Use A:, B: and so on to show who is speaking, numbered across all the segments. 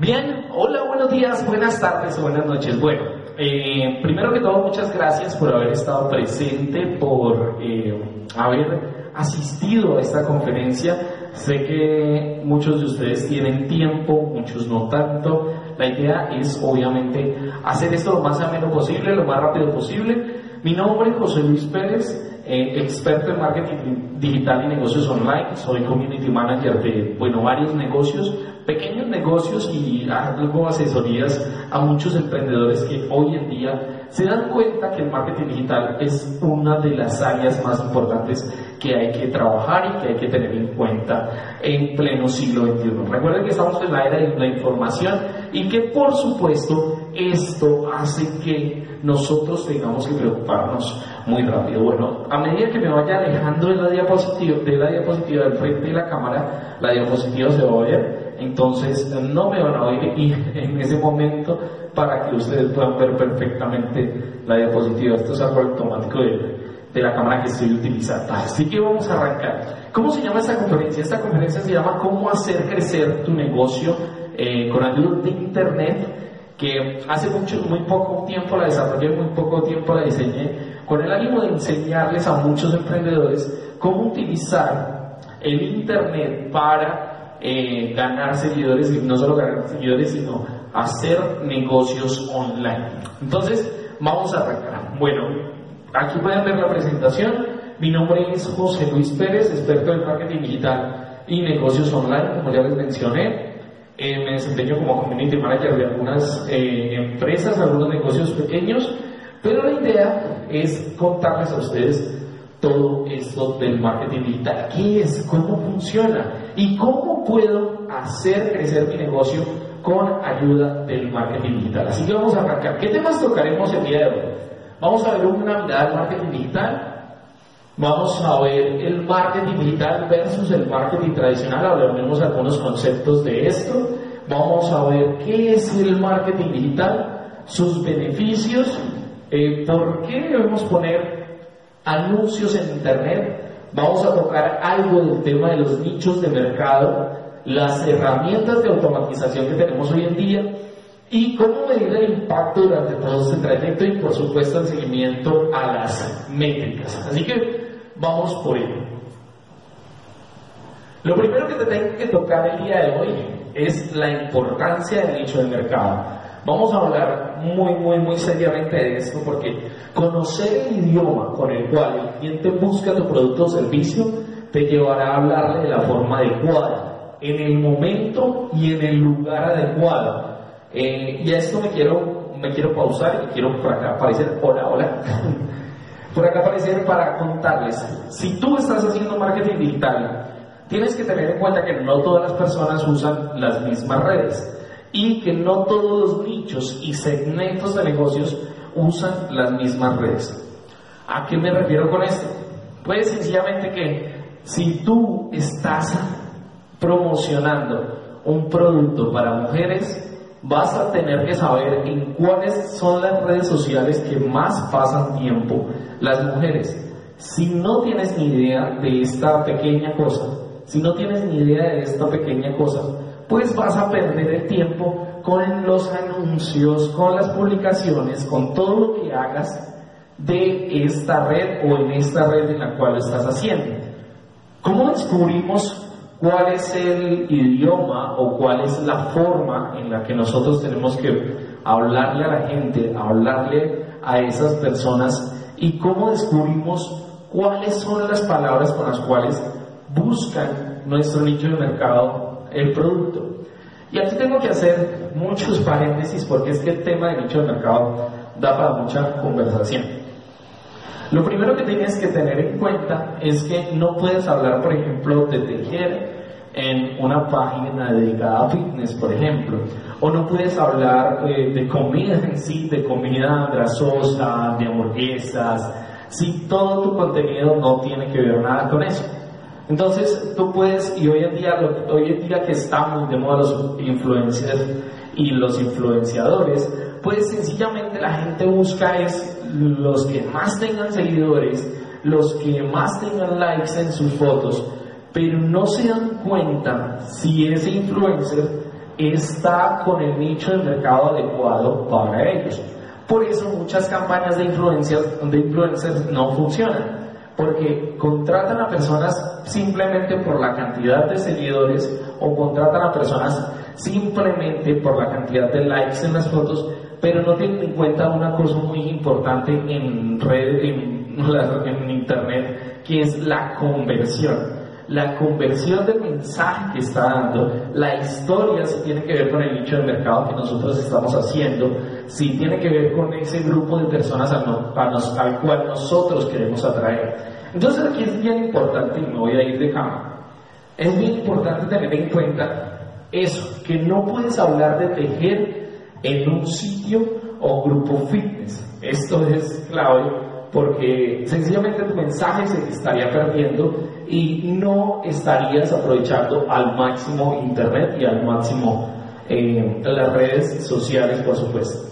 A: Bien, hola, buenos días, buenas tardes o buenas noches. Bueno, eh, primero que todo, muchas gracias por haber estado presente, por eh, haber asistido a esta conferencia. Sé que muchos de ustedes tienen tiempo, muchos no tanto. La idea es obviamente hacer esto lo más ameno posible, lo más rápido posible. Mi nombre es José Luis Pérez, eh, experto en marketing digital y negocios online. Soy community manager de, bueno, varios negocios pequeños negocios y hago asesorías a muchos emprendedores que hoy en día se dan cuenta que el marketing digital es una de las áreas más importantes que hay que trabajar y que hay que tener en cuenta en pleno siglo XXI. Recuerden que estamos en la era de la información y que por supuesto esto hace que nosotros tengamos que preocuparnos muy rápido. Bueno, a medida que me vaya alejando de la diapositiva, de la diapositiva del frente de la cámara, la diapositiva se va a ver entonces no me van a oír y en ese momento para que ustedes puedan ver perfectamente la diapositiva. Esto es algo automático de, de la cámara que estoy utilizando. Así que vamos a arrancar. ¿Cómo se llama esta conferencia? Esta conferencia se llama Cómo hacer crecer tu negocio eh, con ayuda de Internet que hace mucho, muy poco tiempo la desarrollé, muy poco tiempo la diseñé, con el ánimo de enseñarles a muchos emprendedores cómo utilizar el Internet para eh, ganar seguidores, no solo ganar seguidores, sino hacer negocios online. Entonces, vamos a arrancar. Bueno, aquí pueden ver la presentación. Mi nombre es José Luis Pérez, experto en marketing digital y negocios online, como ya les mencioné. Eh, me desempeño como community manager de algunas eh, empresas, algunos negocios pequeños, pero la idea es contarles a ustedes todo esto del marketing digital. ¿Qué es? ¿Cómo funciona? ¿Y cómo puedo hacer crecer mi negocio con ayuda del marketing digital? Así que vamos a arrancar. ¿Qué temas tocaremos el día de hoy? Vamos a ver una mirada al marketing digital. Vamos a ver el marketing digital versus el marketing tradicional. Hablaremos algunos conceptos de esto. Vamos a ver qué es el marketing digital, sus beneficios, eh, por qué debemos poner anuncios en Internet, vamos a tocar algo del tema de los nichos de mercado, las herramientas de automatización que tenemos hoy en día y cómo medir el impacto durante todo este trayecto y por supuesto el seguimiento a las métricas. Así que vamos por ello. Lo primero que te tengo que tocar el día de hoy es la importancia del nicho de mercado. Vamos a hablar muy, muy, muy seriamente de esto porque conocer el idioma con el cual el cliente busca tu producto o servicio te llevará a hablarle de la forma adecuada, en el momento y en el lugar adecuado. Eh, y a esto me quiero, me quiero pausar y quiero por acá aparecer, hola, hola, por acá aparecer para contarles, si tú estás haciendo marketing digital, tienes que tener en cuenta que no todas las personas usan las mismas redes y que no todos los nichos y segmentos de negocios usan las mismas redes. ¿A qué me refiero con esto? Pues sencillamente que si tú estás promocionando un producto para mujeres, vas a tener que saber en cuáles son las redes sociales que más pasan tiempo las mujeres. Si no tienes ni idea de esta pequeña cosa, si no tienes ni idea de esta pequeña cosa, pues vas a perder el tiempo con los anuncios, con las publicaciones, con todo lo que hagas de esta red o en esta red en la cual estás haciendo. ¿Cómo descubrimos cuál es el idioma o cuál es la forma en la que nosotros tenemos que hablarle a la gente, hablarle a esas personas y cómo descubrimos cuáles son las palabras con las cuales buscan nuestro nicho de mercado el producto. Y aquí tengo que hacer muchos paréntesis porque es que el tema de nicho de mercado da para mucha conversación. Lo primero que tienes que tener en cuenta es que no puedes hablar, por ejemplo, de tejer en una página dedicada a fitness, por ejemplo, o no puedes hablar eh, de comida en sí, de comida grasosa, de hamburguesas, si todo tu contenido no tiene que ver nada con eso. Entonces tú puedes, y hoy en día, hoy en día que estamos de moda los influencers y los influenciadores, pues sencillamente la gente busca es los que más tengan seguidores, los que más tengan likes en sus fotos, pero no se dan cuenta si ese influencer está con el nicho de mercado adecuado para ellos. Por eso muchas campañas de influencers, de influencers no funcionan porque contratan a personas simplemente por la cantidad de seguidores o contratan a personas simplemente por la cantidad de likes en las fotos, pero no tienen en cuenta una cosa muy importante en red, en, internet, que es la conversión la conversión del mensaje que está dando, la historia si tiene que ver con el nicho de mercado que nosotros estamos haciendo, si tiene que ver con ese grupo de personas al, al cual nosotros queremos atraer. Entonces aquí es bien importante, y me voy a ir de cama, es bien importante tener en cuenta eso, que no puedes hablar de tejer en un sitio o grupo fitness. Esto es clave porque sencillamente tu mensaje se estaría perdiendo y no estarías aprovechando al máximo Internet y al máximo eh, las redes sociales, por supuesto.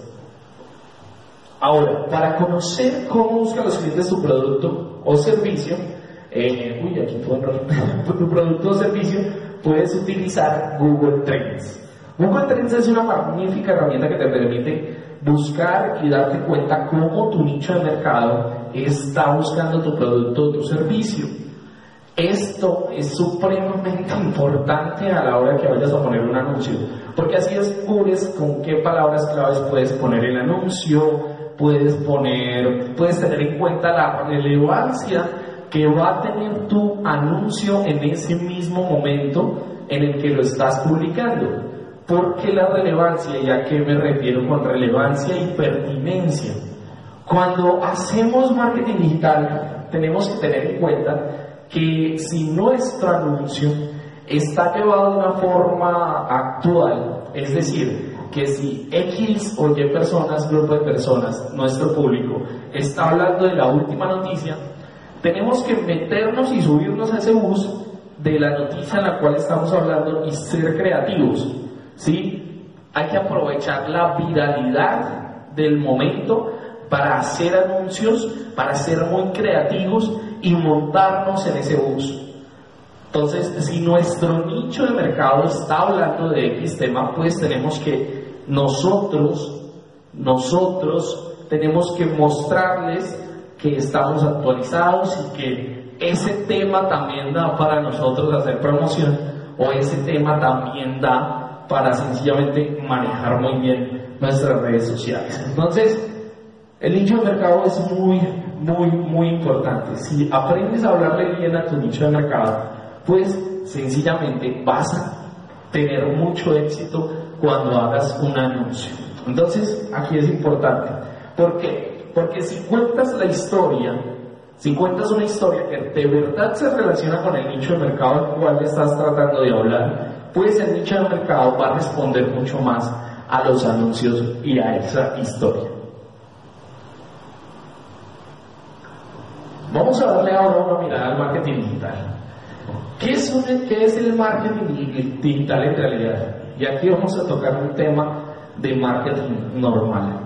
A: Ahora, para conocer cómo buscan los clientes tu producto o servicio, eh, uy, aquí fue tu producto o servicio, puedes utilizar Google Trends. Google Trends es una magnífica herramienta que te permite buscar y darte cuenta cómo tu nicho de mercado está buscando tu producto o tu servicio. Esto es supremamente importante a la hora que vayas a poner un anuncio, porque así descubres con qué palabras claves puedes poner el anuncio, puedes poner, puedes tener en cuenta la relevancia que va a tener tu anuncio en ese mismo momento en el que lo estás publicando. ¿Por qué la relevancia? ¿Y a qué me refiero con relevancia y pertinencia? Cuando hacemos marketing digital, tenemos que tener en cuenta que si nuestro anuncio está llevado de una forma actual, es decir, que si X o Y personas, grupo de personas, nuestro público, está hablando de la última noticia, tenemos que meternos y subirnos a ese bus de la noticia en la cual estamos hablando y ser creativos. ¿sí? Hay que aprovechar la viralidad del momento para hacer anuncios, para ser muy creativos y montarnos en ese bus. Entonces, si nuestro nicho de mercado está hablando de X tema, pues tenemos que nosotros, nosotros tenemos que mostrarles que estamos actualizados y que ese tema también da para nosotros hacer promoción o ese tema también da para sencillamente manejar muy bien nuestras redes sociales. Entonces, el nicho de mercado es muy, muy, muy importante. Si aprendes a hablarle bien a tu nicho de mercado, pues sencillamente vas a tener mucho éxito cuando hagas un anuncio. Entonces, aquí es importante. ¿Por qué? Porque si cuentas la historia, si cuentas una historia que de verdad se relaciona con el nicho de mercado al cual estás tratando de hablar, pues el nicho de mercado va a responder mucho más a los anuncios y a esa historia. Vamos a darle ahora una mirada al marketing digital. ¿Qué es, ¿Qué es el marketing digital en realidad? Y aquí vamos a tocar un tema de marketing normal.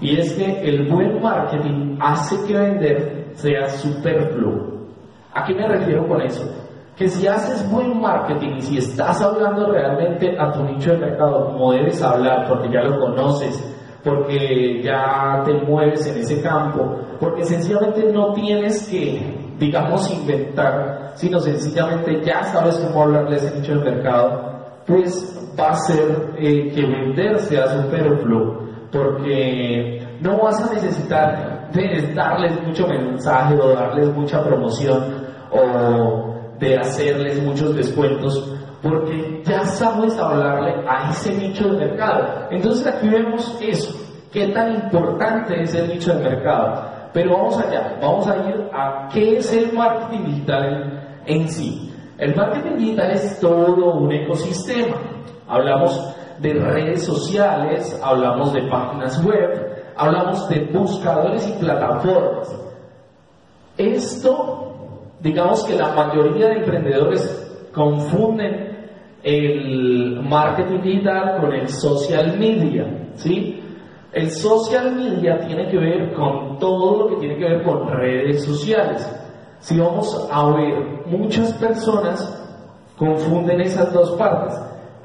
A: Y es que el buen marketing hace que vender sea superfluo. ¿A qué me refiero con eso? que si haces buen marketing y si estás hablando realmente a tu nicho de mercado como debes hablar, porque ya lo conoces, porque ya te mueves en ese campo, porque sencillamente no tienes que, digamos, inventar, sino sencillamente ya sabes cómo hablarle a ese nicho de mercado, pues va a ser eh, que vender sea superfluo, porque no vas a necesitar de darles mucho mensaje o darles mucha promoción o de hacerles muchos descuentos porque ya sabes hablarle a ese nicho de mercado. Entonces aquí vemos eso, qué tan importante es el nicho de mercado. Pero vamos allá, vamos a ir a qué es el marketing digital en, sí. El marketing digital es todo un ecosistema. Hablamos de redes sociales, hablamos de páginas web, hablamos de buscadores y plataformas. Esto digamos que la mayoría de emprendedores confunden el marketing digital con el social media, ¿sí? El social media tiene que ver con todo lo que tiene que ver con redes sociales. Si vamos a ver, muchas personas confunden esas dos partes.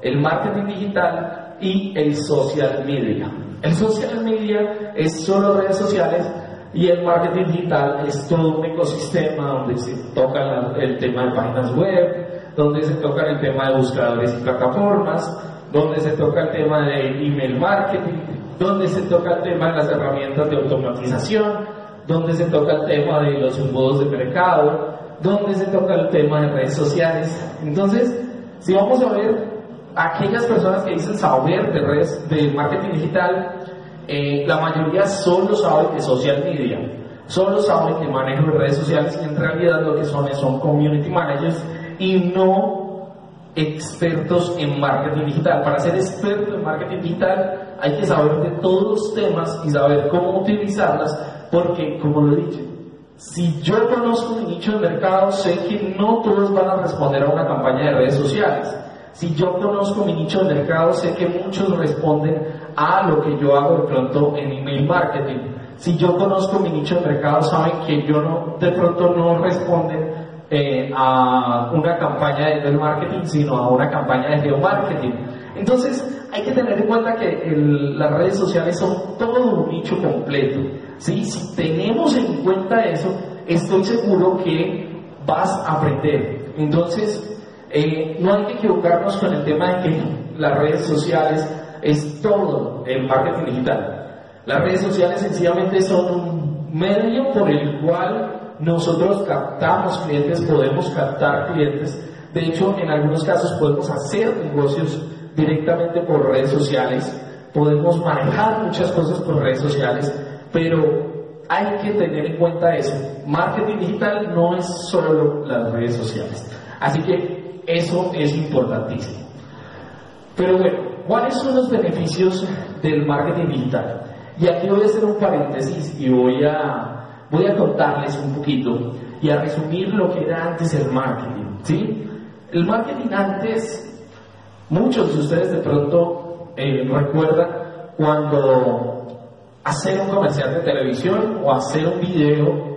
A: el marketing digital y el social media. El social media es solo redes sociales y el marketing digital es todo un ecosistema donde se toca el tema de páginas web, donde se toca el tema de buscadores y plataformas, donde se toca el tema de email marketing, donde se toca el tema de las herramientas de automatización, donde se toca el tema de los modos de mercado, donde se toca el tema de redes sociales. Entonces, si vamos a ver aquellas personas que dicen saber de redes de marketing digital, eh, la mayoría solo sabe de social media, solo sabe que manejo de redes sociales y en realidad lo que son son community managers y no expertos en marketing digital. Para ser experto en marketing digital hay que saber de todos los temas y saber cómo utilizarlas porque, como lo he dicho, si yo conozco mi nicho de mercado, sé que no todos van a responder a una campaña de redes sociales. Si yo conozco mi nicho de mercado, sé que muchos responden a lo que yo hago de pronto en email marketing. Si yo conozco mi nicho de mercado, saben que yo no, de pronto no responden eh, a una campaña de email marketing, sino a una campaña de geomarketing. Entonces, hay que tener en cuenta que las redes sociales son todo un nicho completo. ¿sí? Si tenemos en cuenta eso, estoy seguro que vas a aprender. Entonces, eh, no hay que equivocarnos con el tema de que las redes sociales es todo el marketing digital. Las redes sociales sencillamente son un medio por el cual nosotros captamos clientes, podemos captar clientes. De hecho, en algunos casos podemos hacer negocios directamente por redes sociales, podemos manejar muchas cosas por redes sociales, pero hay que tener en cuenta eso. Marketing digital no es solo las redes sociales. Así que eso es importantísimo. Pero bueno, ¿cuáles son los beneficios del marketing digital? Y aquí voy a hacer un paréntesis y voy a, voy a contarles un poquito y a resumir lo que era antes el marketing. ¿sí? El marketing antes Muchos de ustedes de pronto eh, recuerdan cuando hacer un comercial de televisión o hacer un video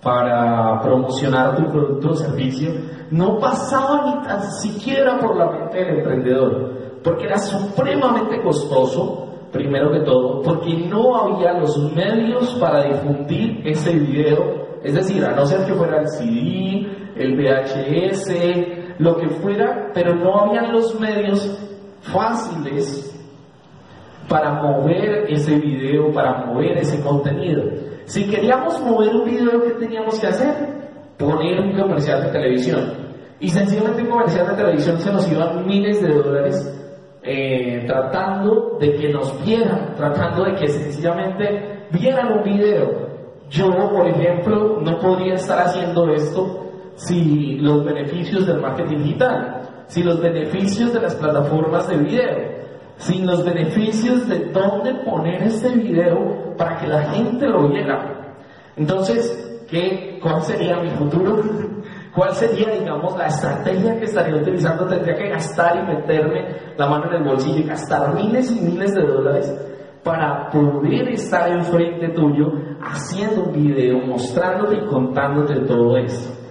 A: para promocionar tu producto o servicio no pasaba ni tan siquiera por la mente del emprendedor, porque era supremamente costoso, primero que todo, porque no había los medios para difundir ese video, es decir, a no ser que fuera el CD, el VHS, lo que fuera, pero no habían los medios fáciles para mover ese video, para mover ese contenido. Si queríamos mover un video, ¿qué teníamos que hacer? Poner un comercial de televisión. Y sencillamente un comercial de televisión se nos iban miles de dólares eh, tratando de que nos vieran, tratando de que sencillamente vieran un video. Yo, por ejemplo, no podría estar haciendo esto si los beneficios del marketing digital, si los beneficios de las plataformas de video, sin los beneficios de dónde poner este video para que la gente lo viera. Entonces, ¿qué, ¿cuál sería mi futuro? ¿Cuál sería, digamos, la estrategia que estaría utilizando? Tendría que gastar y meterme la mano en el bolsillo y gastar miles y miles de dólares para poder estar enfrente tuyo haciendo un video, mostrándote y contándote todo esto.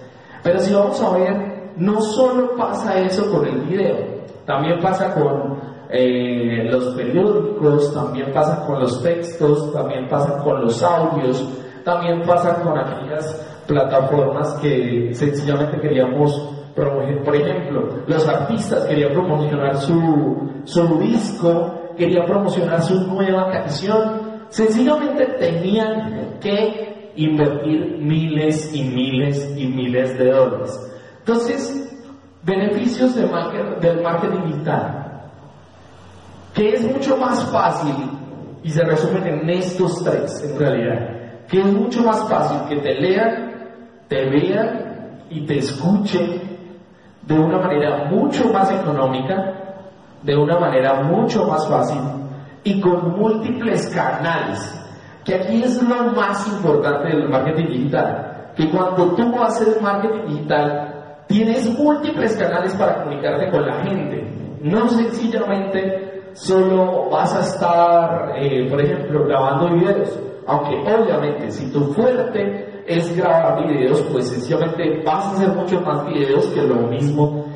A: Pero si vamos a ver, no solo pasa eso con el video, también pasa con eh, los periódicos, también pasa con los textos, también pasa con los audios, también pasa con aquellas plataformas que sencillamente queríamos promover. Por ejemplo, los artistas querían promocionar su, su disco, querían promocionar su nueva canción, sencillamente tenían que invertir miles y miles y miles de dólares. Entonces, beneficios del marketing digital, que es mucho más fácil, y se resumen en estos tres en realidad, que es mucho más fácil que te lean, te vean y te escuchen de una manera mucho más económica, de una manera mucho más fácil y con múltiples canales que aquí es lo más importante del marketing digital, que cuando tú haces marketing digital, tienes múltiples canales para comunicarte con la gente. No sencillamente solo vas a estar, eh, por ejemplo, grabando videos, aunque obviamente si tu fuerte es grabar videos, pues sencillamente vas a hacer muchos más videos que lo mismo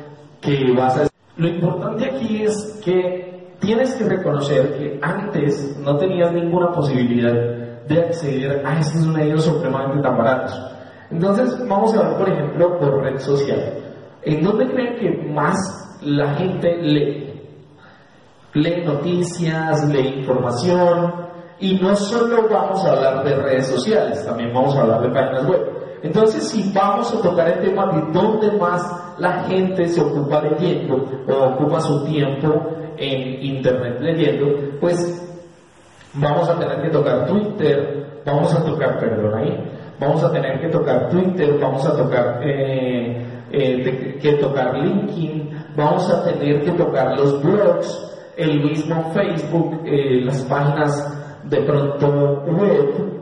A: que vas a Lo importante aquí es que tienes que reconocer que antes no tenías ninguna posibilidad de acceder a estos medios supremamente tan baratos. Entonces, vamos a ver, por ejemplo, por red social. ¿En dónde creen que más la gente lee? Lee noticias, lee información, y no solo vamos a hablar de redes sociales, también vamos a hablar de páginas web. Entonces, si vamos a tocar el tema de dónde más la gente se ocupa leyendo o ocupa su tiempo en Internet leyendo, pues vamos a tener que tocar Twitter, vamos a tocar, perdón ahí, vamos a tener que tocar Twitter, vamos a tocar, eh, eh, que tocar LinkedIn, vamos a tener que tocar los blogs, el mismo Facebook, eh, las páginas de pronto web,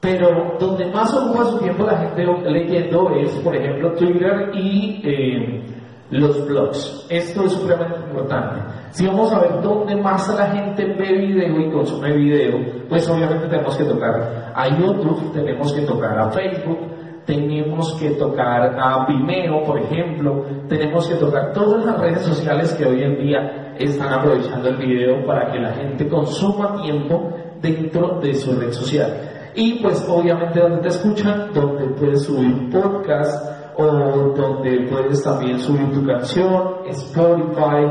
A: pero donde más ocupa su tiempo la gente leyendo es, por ejemplo, Twitter y eh, los blogs. Esto es supremamente importante. Si vamos a ver dónde más la gente ve video y consume video, pues obviamente tenemos que tocar a YouTube, tenemos que tocar a Facebook, tenemos que tocar a Vimeo, por ejemplo, tenemos que tocar todas las redes sociales que hoy en día están aprovechando el video para que la gente consuma tiempo dentro de su red social. Y pues obviamente donde te escuchan, donde puedes subir podcast o donde puedes también subir tu canción, Spotify,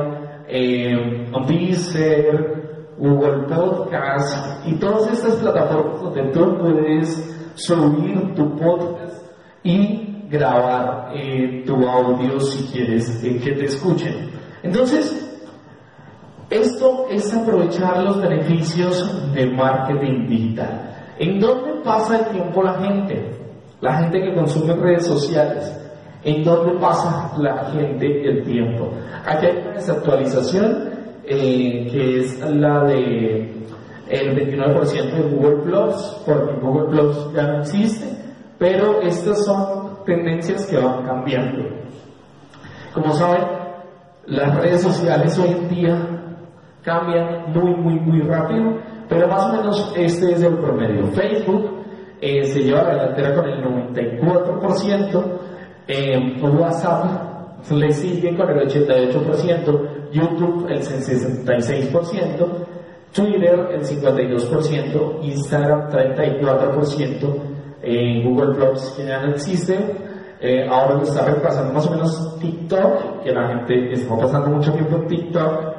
A: eh, Deezer, Google Podcast y todas estas plataformas donde tú puedes subir tu podcast y grabar eh, tu audio si quieres eh, que te escuchen. Entonces, esto es aprovechar los beneficios de marketing digital. ¿En dónde pasa el tiempo la gente? La gente que consume redes sociales. ¿En dónde pasa la gente el tiempo? Aquí hay una desactualización eh, que es la de el 29% de Google Plus, porque Google Plus ya no existe pero estas son tendencias que van cambiando. Como saben, las redes sociales hoy en día cambian muy, muy, muy rápido, pero más o menos este es el promedio. Facebook eh, se lleva la delantera con el 94%, eh, WhatsApp le sigue con el 88%, YouTube el 66%, Twitter el 52%, Instagram 34%, en Google Plus que ya no existe, eh, ahora lo está reemplazando más o menos TikTok, que la gente está pasando mucho tiempo en TikTok,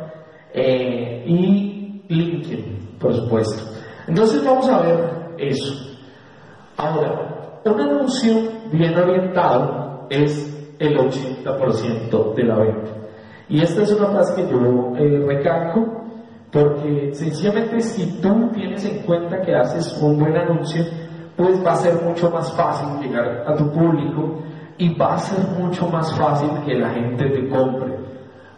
A: eh, y LinkedIn, por supuesto. Entonces vamos a ver eso. Ahora, un anuncio bien orientado es el 80% de la venta. Y esta es una frase que yo eh, recalco porque sencillamente si tú tienes en cuenta que haces un buen anuncio, pues va a ser mucho más fácil llegar a tu público y va a ser mucho más fácil que la gente te compre.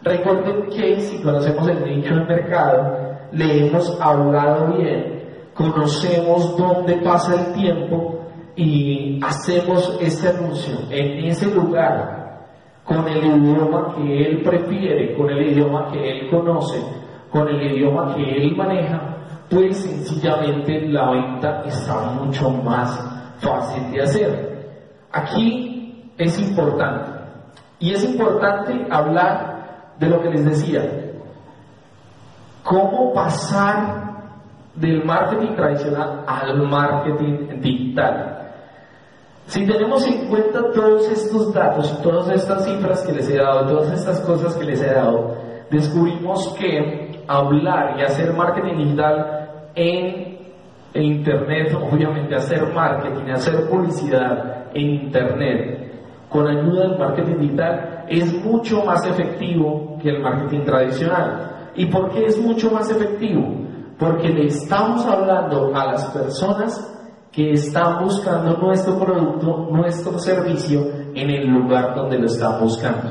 A: Recuerden que si conocemos el nicho del mercado, le hemos hablado bien, conocemos dónde pasa el tiempo y hacemos este anuncio en ese lugar con el idioma que él prefiere, con el idioma que él conoce, con el idioma que él maneja, pues sencillamente la venta está mucho más fácil de hacer. Aquí es importante, y es importante hablar de lo que les decía, cómo pasar del marketing tradicional al marketing digital. Si tenemos en cuenta todos estos datos, todas estas cifras que les he dado, todas estas cosas que les he dado, descubrimos que hablar y hacer marketing digital en Internet, obviamente hacer marketing, hacer publicidad en Internet con ayuda del marketing digital es mucho más efectivo que el marketing tradicional. ¿Y por qué es mucho más efectivo? Porque le estamos hablando a las personas que están buscando nuestro producto, nuestro servicio en el lugar donde lo están buscando.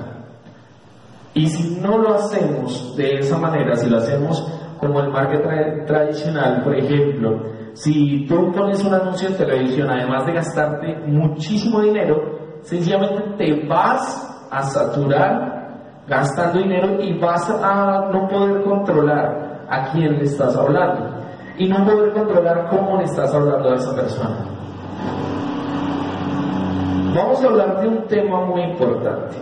A: Y si no lo hacemos de esa manera, si lo hacemos como el marketing tradicional, por ejemplo, si tú pones un anuncio en televisión, además de gastarte muchísimo dinero, sencillamente te vas a saturar gastando dinero y vas a no poder controlar a quién le estás hablando y no poder controlar cómo le estás hablando a esa persona. Vamos a hablar de un tema muy importante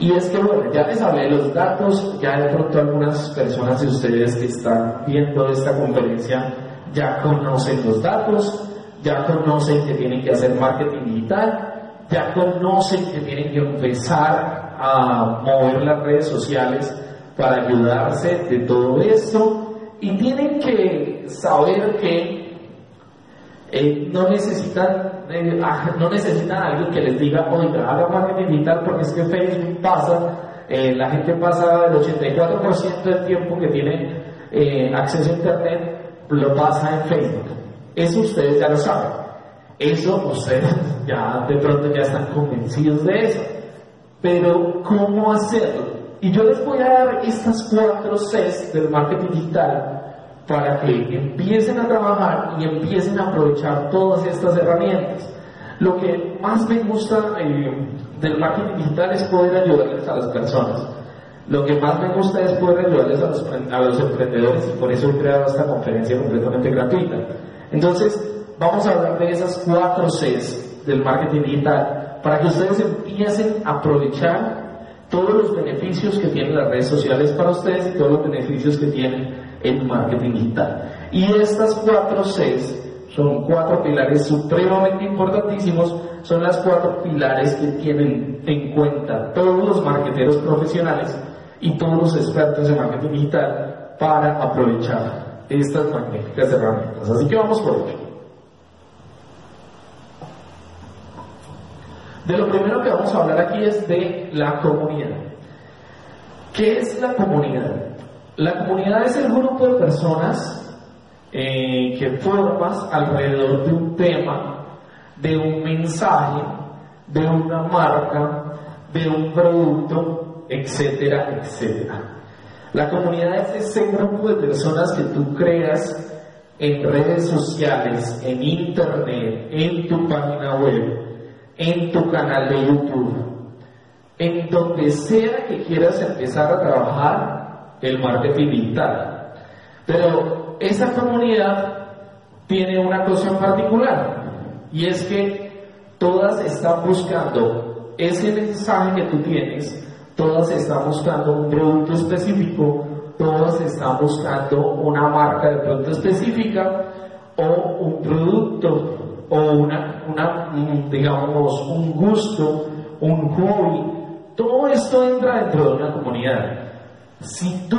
A: Y es que, bueno, ya les hablé los datos, ya de pronto algunas personas de ustedes que están viendo esta conferencia ya conocen los datos, ya conocen que tienen que hacer marketing digital, ya conocen que tienen que empezar a mover las redes sociales para ayudarse de todo esto y tienen que saber que eh, no necesitan eh, ah, no necesitan a alguien que les diga oiga haga marketing digital porque es que Facebook pasa eh, la gente pasa el 84% del tiempo que tiene acceso a internet lo pasa en Facebook. Eso ustedes ya lo saben. Eso ustedes ya de pronto ya están convencidos de eso. Pero ¿cómo hacerlo? Y yo les voy a dar estas cuatro Cs del marketing digital para que empiecen a trabajar y empiecen a aprovechar todas estas herramientas. Lo que más me gusta eh, del marketing digital es poder ayudarles a las personas. Lo que más me gusta es poder ayudarles a los, a los emprendedores y por eso he creado esta conferencia completamente gratuita. Entonces, vamos a hablar de esas cuatro Cs del marketing digital para que ustedes empiecen a aprovechar todos los beneficios que tienen las redes sociales para ustedes y todos los beneficios que tienen el marketing digital. Y estas cuatro Cs son cuatro pilares supremamente importantísimos, son las cuatro pilares que tienen en cuenta todos los marketeros profesionales y todos los expertos en marketing digital para aprovechar estas magníficas herramientas. Así que vamos por ello. De lo primero que vamos a hablar aquí es de la comunidad. ¿Qué es la comunidad? La comunidad es el grupo de personas eh, que formas alrededor de un tema, de un mensaje, de una marca, de un producto, etcétera, etcétera. La comunidad es ese grupo de personas que tú creas en redes sociales, en internet, en tu página web, en tu canal de YouTube, en donde sea que quieras empezar a trabajar el marketing digital. Pero esa comunidad tiene una cosa particular y es que todas están buscando ese mensaje que tú tienes, todas están buscando un producto específico, todas están buscando una marca de producto específica o un producto o una, una, digamos, un gusto, un hobby, todo esto entra dentro de una comunidad. Si tú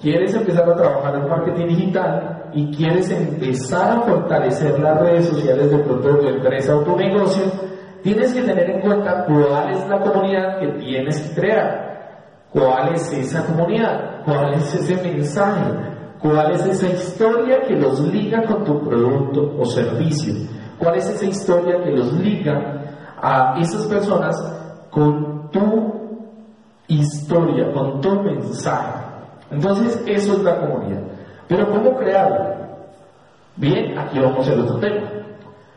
A: quieres empezar a trabajar en marketing digital y quieres empezar a fortalecer las redes sociales de tu empresa o tu negocio, tienes que tener en cuenta cuál es la comunidad que tienes que crear. ¿Cuál es esa comunidad? ¿Cuál es ese mensaje? ¿Cuál es esa historia que los liga con tu producto o servicio? ¿Cuál es esa historia que los liga a esas personas con tu historia, con tu mensaje? Entonces, eso es la comunidad. Pero ¿cómo crearla? Bien, aquí vamos al otro tema,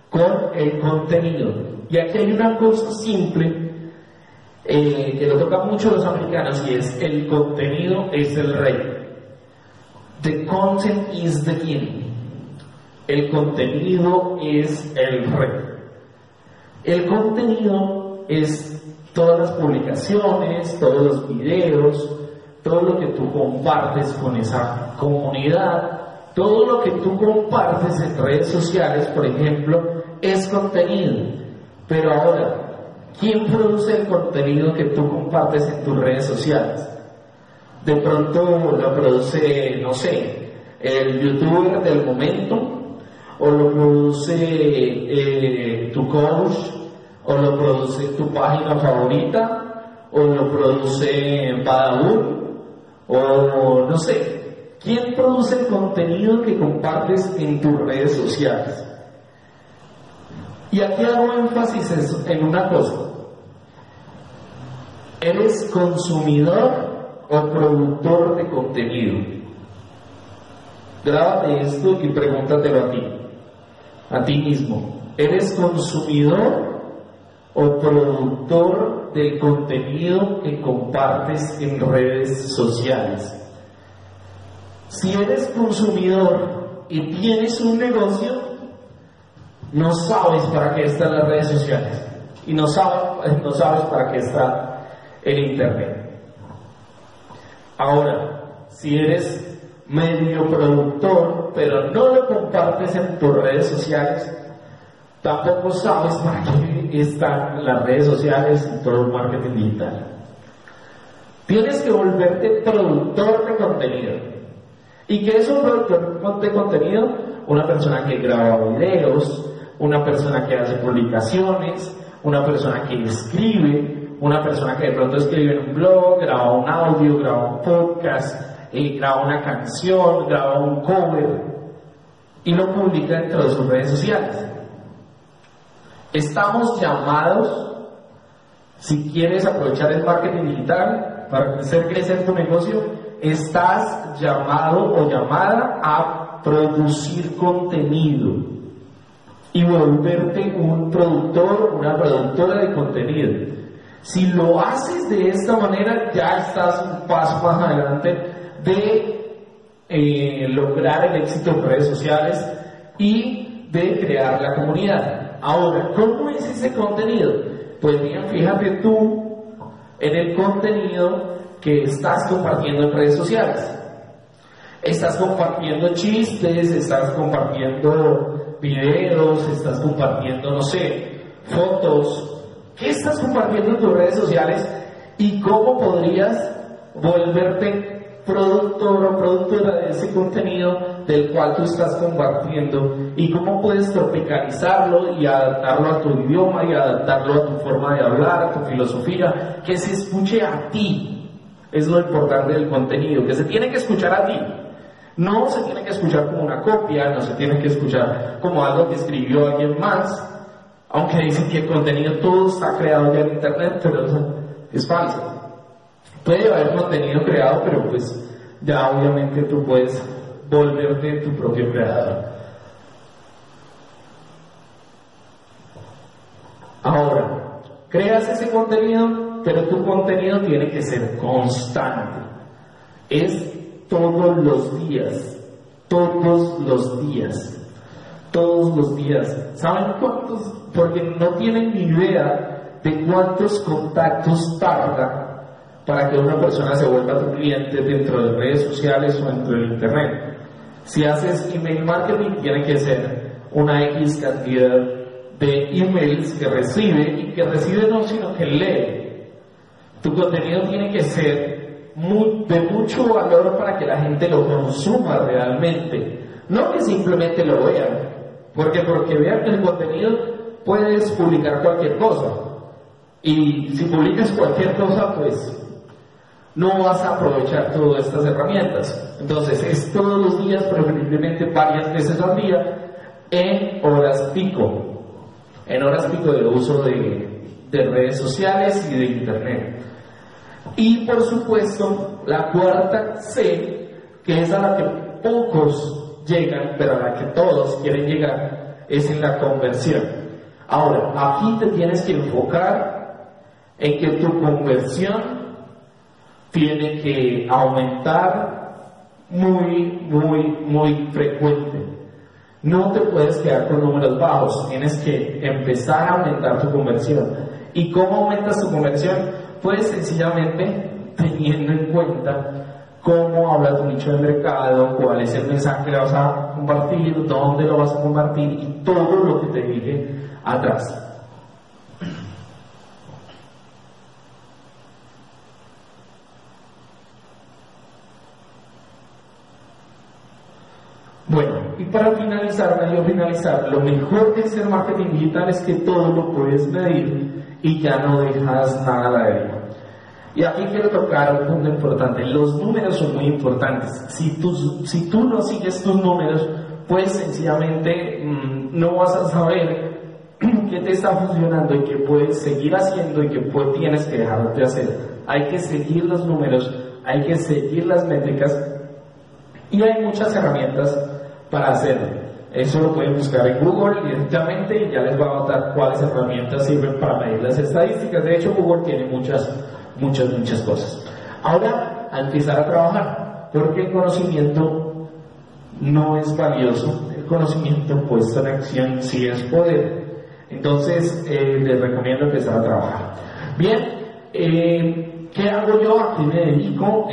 A: con el contenido. Y aquí hay una cosa simple eh, que lo toca mucho los americanos y es el contenido es el rey. The content is the king. El contenido es el rey. El contenido es todas las publicaciones, todos los videos, todo lo que tú compartes con esa comunidad, todo lo que tú compartes en redes sociales, por ejemplo, es contenido. Pero ahora, ¿quién produce el contenido que tú compartes en tus redes sociales? De pronto lo produce, no sé, el youtuber del momento, o lo produce eh, tu coach, o lo produce tu página favorita, o lo produce Badaúl, o no sé. ¿Quién produce el contenido que compartes en tus redes sociales? Y aquí hago énfasis en una cosa. ¿Eres consumidor o productor de contenido? Grábate esto y pregúntatelo a ti a ti mismo. ¿Eres consumidor o productor del contenido que compartes en redes sociales? Si eres consumidor y tienes un negocio, no sabes para qué están las redes sociales y no sabes, no sabes para qué está en Internet. Ahora, si eres medio productor, pero no lo compartes en tus redes sociales, tampoco sabes para qué están las redes sociales y todo el marketing digital. Tienes que volverte productor de contenido. ¿Y qué es un productor de contenido? Una persona que graba videos, una persona que hace publicaciones, una persona que escribe, una persona que de pronto escribe en un blog, graba un audio, graba un podcast, graba una canción, graba un cover y lo publica dentro de sus redes sociales. Estamos llamados, si quieres aprovechar el marketing digital para hacer crecer tu negocio, estás llamado o llamada a producir contenido y volverte un productor, una productora de contenido. Si lo haces de esta manera, ya estás un paso más adelante de eh, lograr el éxito en redes sociales y de crear la comunidad. Ahora, ¿cómo es ese contenido? Pues bien, fíjate tú en el contenido que estás compartiendo en redes sociales. Estás compartiendo chistes, estás compartiendo videos, estás compartiendo, no sé, fotos. ¿Qué estás compartiendo en tus redes sociales y cómo podrías volverte productor o productora de ese contenido del cual tú estás compartiendo y cómo puedes tropicalizarlo y adaptarlo a tu idioma y adaptarlo a tu forma de hablar, a tu filosofía, que se escuche a ti. Es lo importante del contenido, que se tiene que escuchar a ti. No se tiene que escuchar como una copia, no se tiene que escuchar como algo que escribió alguien más, aunque dicen que el contenido todo está creado ya en internet, pero eso es falso. Puede haber contenido creado, pero pues ya obviamente tú puedes volverte tu propio creador. Ahora, creas ese contenido, pero tu contenido tiene que ser constante. Es todos los días, todos los días, todos los días. ¿Saben cuántos? Porque no tienen ni idea de cuántos contactos tarda para que una persona se vuelva tu cliente dentro de redes sociales o dentro del internet. Si haces email marketing, tiene que ser una X cantidad de emails que recibe y que recibe no, sino que lee. Tu contenido tiene que ser de mucho valor para que la gente lo consuma realmente, no que simplemente lo vean, porque porque vean el contenido puedes publicar cualquier cosa. Y si publicas cualquier cosa, pues no vas a aprovechar todas estas herramientas. Entonces, es todos los días, preferiblemente varias veces al día, en horas pico, en horas pico de uso de, de redes sociales y de Internet. Y por supuesto, la cuarta C, que es a la que pocos llegan, pero a la que todos quieren llegar, es en la conversión. Ahora, aquí te tienes que enfocar en que tu conversión tiene que aumentar muy, muy, muy frecuente. No te puedes quedar con números bajos, tienes que empezar a aumentar tu conversión. ¿Y cómo aumentas tu conversión? Pues sencillamente teniendo en cuenta cómo habla tu nicho de mercado, cuál es el mensaje que vas a compartir, dónde lo vas a compartir y todo lo que te dije atrás. Bueno, y para finalizar, medio finalizar, lo mejor de hacer marketing digital es que todo lo puedes medir y ya no dejas nada de ello. Y aquí quiero tocar un punto importante. Los números son muy importantes. Si tú, si tú no sigues tus números, pues sencillamente mm, no vas a saber qué te está funcionando y qué puedes seguir haciendo y qué tienes que dejar de hacer. Hay que seguir los números, hay que seguir las métricas y hay muchas herramientas para hacerlo. Eso lo pueden buscar en Google directamente y ya les va a notar cuáles herramientas sirven para medir las estadísticas. De hecho, Google tiene muchas, muchas, muchas cosas. Ahora, a empezar a trabajar, porque el conocimiento no es valioso, el conocimiento puesto en acción sí es poder. Entonces, eh, les recomiendo empezar a trabajar. Bien, eh, ¿Qué hago yo? ¿A qué me dedico?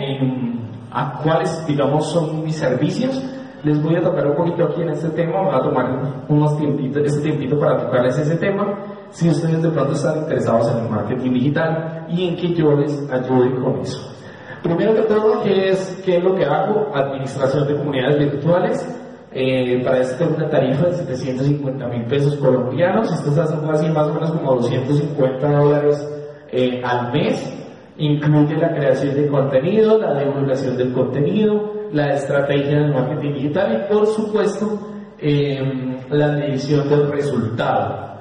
A: ¿A cuáles, digamos, son mis servicios? Les voy a tocar un poquito aquí en este tema, voy a tomar unos tiempitos, este tiempito para tocarles ese tema, si ustedes de pronto están interesados en el marketing digital y en que yo les ayude con eso. Primero que todo, ¿qué es, qué es lo que hago? Administración de comunidades virtuales. Eh, para esto una tarifa de 750 mil pesos colombianos, esto es así más o menos como 250 dólares eh, al mes. Incluye la creación de contenido, la divulgación del contenido, la estrategia del marketing digital y por supuesto em, la medición del resultado.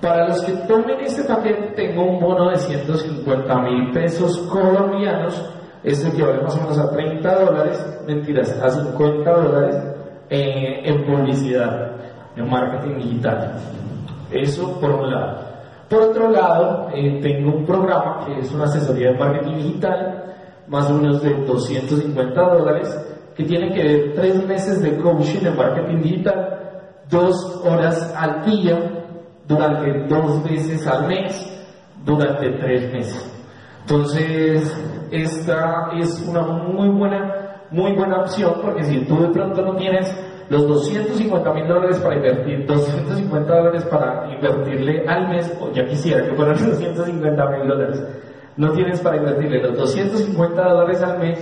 A: Para los que tomen este paquete tengo un bono de 150 mil pesos colombianos, esto equivale más o menos a 30 dólares, mentiras, a 50 dólares eh, en publicidad, en marketing digital. Eso por un lado. Por otro lado, eh, tengo un programa que es una asesoría de marketing digital más o menos de 250 dólares, que tiene que ver tres meses de coaching en marketing digital, dos horas al día, durante dos veces al mes, durante tres meses. Entonces, esta es una muy buena, muy buena opción, porque si tú de pronto no tienes los 250 mil dólares para invertir, 250 dólares para invertirle al mes, o ya quisiera que fueran 250 mil dólares, no tienes para invertirle los 250 dólares al mes,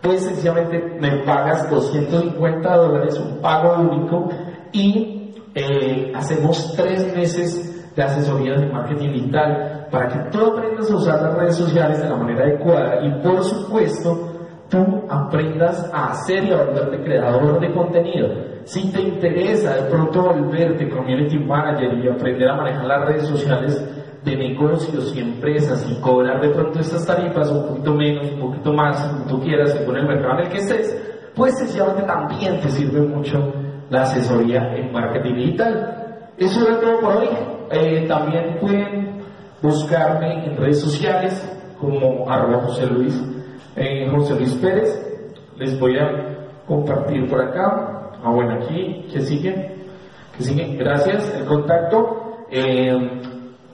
A: pues sencillamente me pagas 250 dólares, un pago único, y eh, hacemos tres meses de asesoría de marketing digital para que tú aprendas a usar las redes sociales de la manera adecuada y por supuesto tú aprendas a ser y a volverte creador de contenido. Si te interesa de pronto volverte community manager y aprender a manejar las redes sociales, de negocios y empresas y cobrar de pronto estas tarifas un poquito menos, un poquito más, como tú quieras, según el mercado en el que estés, pues sencillamente también te sirve mucho la asesoría en marketing digital. Eso era todo por hoy. Eh, también pueden buscarme en redes sociales como arroba José Luis, eh, José Luis Pérez. Les voy a compartir por acá. Ah, bueno, aquí, que siguen? que siguen? Gracias. El contacto. Eh,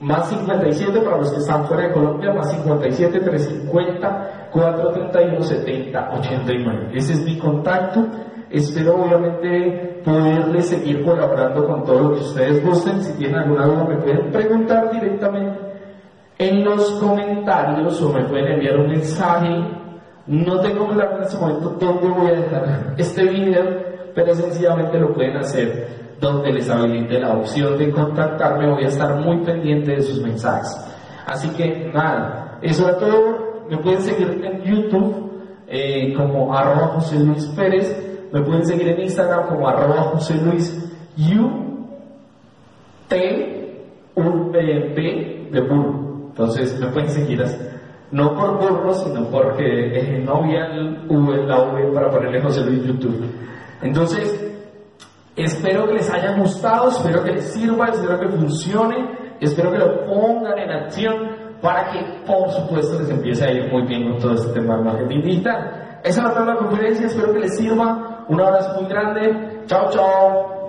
A: más 57 para los que están fuera de Colombia, más 57 350 431 70 89. Ese es mi contacto. Espero obviamente poderles seguir colaborando con todo lo que ustedes gusten. Si tienen alguna duda me pueden preguntar directamente en los comentarios o me pueden enviar un mensaje. No tengo claro en este momento dónde voy a dejar este video, pero sencillamente lo pueden hacer donde les habilite la opción de contactarme, voy a estar muy pendiente de sus mensajes. Así que nada, eso es todo. Me pueden seguir en YouTube eh, como arroba José Luis Pérez, me pueden seguir en Instagram como arroba José Luis U de burro. Entonces me pueden seguir así. No por burro, sino porque había el V, la V para ponerle José Luis YouTube. Entonces, Espero que les haya gustado, espero que les sirva, espero que funcione, espero que lo pongan en acción para que, por supuesto, les empiece a ir muy bien con todo este tema de marketing digital. Esa es la conferencia, espero que les sirva. Un abrazo muy grande. Chao, chao.